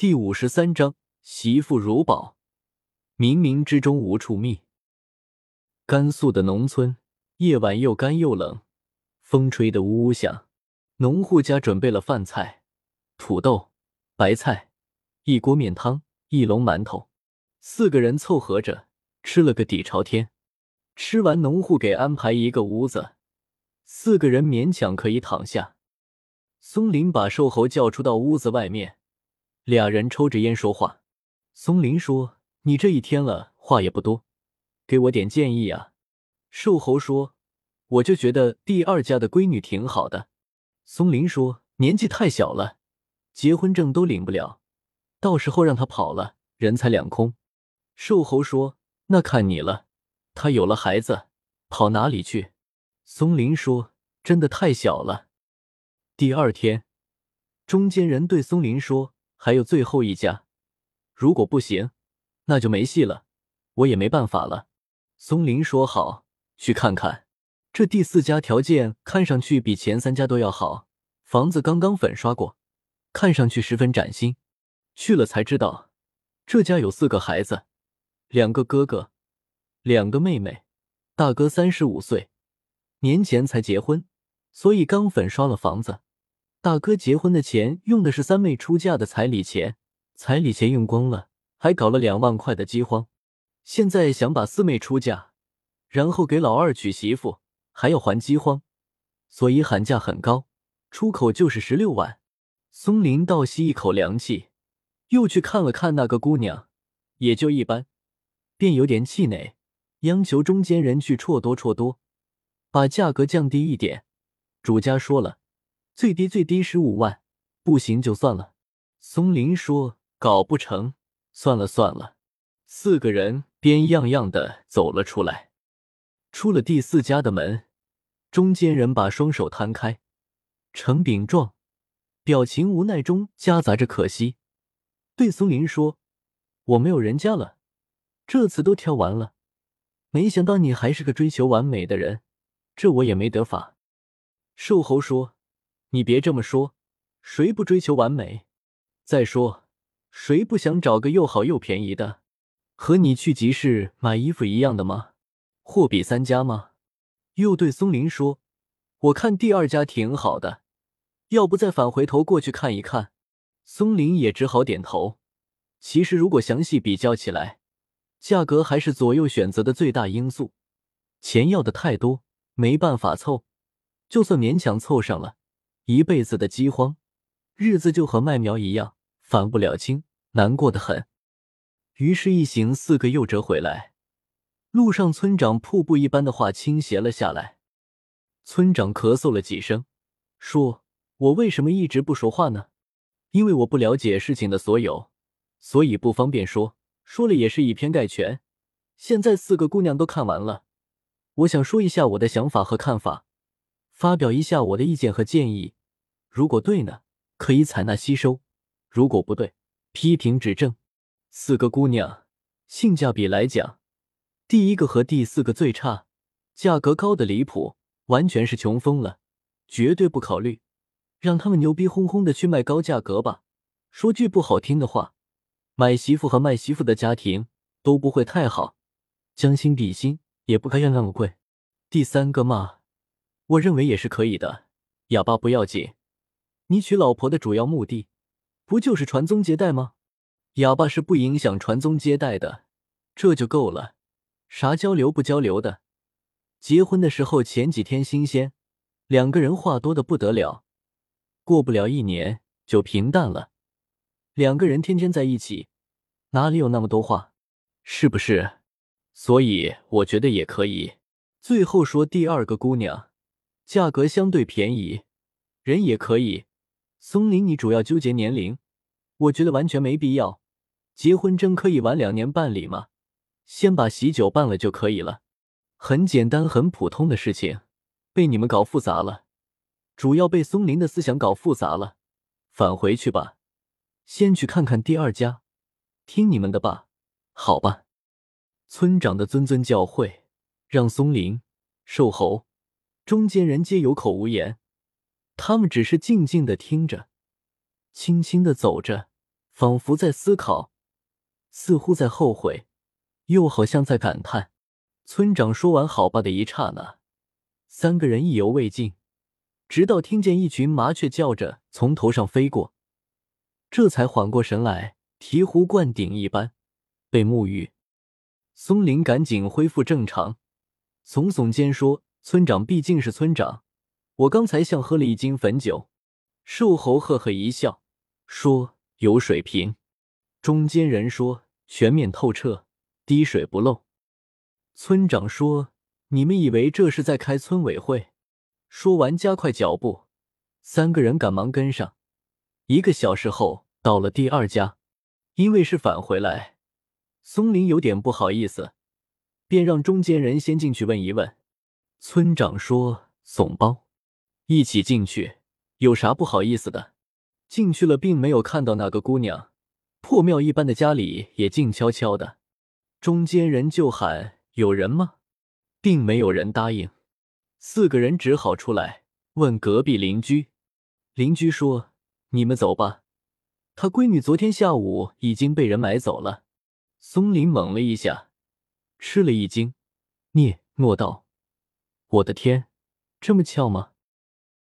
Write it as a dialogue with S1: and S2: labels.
S1: 第五十三章，媳妇如宝，冥冥之中无处觅。甘肃的农村，夜晚又干又冷，风吹得呜呜响。农户家准备了饭菜，土豆、白菜，一锅面汤，一笼馒头，四个人凑合着吃了个底朝天。吃完，农户给安排一个屋子，四个人勉强可以躺下。松林把瘦猴叫出到屋子外面。俩人抽着烟说话，松林说：“你这一天了，话也不多，给我点建议啊。”瘦猴说：“我就觉得第二家的闺女挺好的。”松林说：“年纪太小了，结婚证都领不了，到时候让她跑了，人财两空。”瘦猴说：“那看你了，她有了孩子，跑哪里去？”松林说：“真的太小了。”第二天，中间人对松林说。还有最后一家，如果不行，那就没戏了，我也没办法了。松林说：“好，去看看。”这第四家条件看上去比前三家都要好，房子刚刚粉刷过，看上去十分崭新。去了才知道，这家有四个孩子，两个哥哥，两个妹妹。大哥三十五岁，年前才结婚，所以刚粉刷了房子。大哥结婚的钱用的是三妹出嫁的彩礼钱，彩礼钱用光了，还搞了两万块的饥荒。现在想把四妹出嫁，然后给老二娶媳妇，还要还饥荒，所以喊价很高，出口就是十六万。松林倒吸一口凉气，又去看了看那个姑娘，也就一般，便有点气馁，央求中间人去绰多绰多，把价格降低一点。主家说了。最低最低十五万，不行就算了。松林说：“搞不成，算了算了。”四个人边样样的走了出来。出了第四家的门，中间人把双手摊开，呈饼状，表情无奈中夹杂着可惜，对松林说：“我没有人家了，这次都挑完了。没想到你还是个追求完美的人，这我也没得法。”瘦猴说。你别这么说，谁不追求完美？再说，谁不想找个又好又便宜的？和你去集市买衣服一样的吗？货比三家吗？又对松林说：“我看第二家挺好的，要不再返回头过去看一看？”松林也只好点头。其实，如果详细比较起来，价格还是左右选择的最大因素。钱要的太多，没办法凑，就算勉强凑上了。一辈子的饥荒，日子就和麦苗一样，反不了青，难过的很。于是，一行四个又折回来。路上，村长瀑布一般的话倾斜了下来。村长咳嗽了几声，说：“我为什么一直不说话呢？因为我不了解事情的所有，所以不方便说。说了也是以偏概全。现在四个姑娘都看完了，我想说一下我的想法和看法，发表一下我的意见和建议。”如果对呢，可以采纳吸收；如果不对，批评指正。四个姑娘，性价比来讲，第一个和第四个最差，价格高的离谱，完全是穷疯了，绝对不考虑，让他们牛逼哄哄的去卖高价格吧。说句不好听的话，买媳妇和卖媳妇的家庭都不会太好，将心比心，也不该要那么贵。第三个嘛，我认为也是可以的，哑巴不要紧。你娶老婆的主要目的，不就是传宗接代吗？哑巴是不影响传宗接代的，这就够了。啥交流不交流的？结婚的时候前几天新鲜，两个人话多的不得了，过不了一年就平淡了。两个人天天在一起，哪里有那么多话？是不是？所以我觉得也可以。最后说第二个姑娘，价格相对便宜，人也可以。松林，你主要纠结年龄，我觉得完全没必要。结婚证可以晚两年办理吗？先把喜酒办了就可以了，很简单、很普通的事情，被你们搞复杂了，主要被松林的思想搞复杂了。返回去吧，先去看看第二家，听你们的吧，好吧。村长的谆谆教诲，让松林、瘦猴、中间人皆有口无言。他们只是静静的听着，轻轻的走着，仿佛在思考，似乎在后悔，又好像在感叹。村长说完“好吧”的一刹那，三个人意犹未尽，直到听见一群麻雀叫着从头上飞过，这才缓过神来，醍醐灌顶一般被沐浴。松林赶紧恢复正常，耸耸肩说：“村长毕竟是村长，我刚才像喝了一斤汾酒。”瘦猴呵呵一笑，说：“有水平。”中间人说：“全面透彻，滴水不漏。”村长说：“你们以为这是在开村委会？”说完加快脚步，三个人赶忙跟上。一个小时后到了第二家，因为是返回来。松林有点不好意思，便让中间人先进去问一问。村长说：“怂包，一起进去，有啥不好意思的？”进去了，并没有看到那个姑娘，破庙一般的家里也静悄悄的。中间人就喊：“有人吗？”并没有人答应。四个人只好出来问隔壁邻居。邻居说：“你们走吧，他闺女昨天下午已经被人买走了。”松林猛了一下，吃了一惊，嗫诺道：“我的天，这么巧吗？”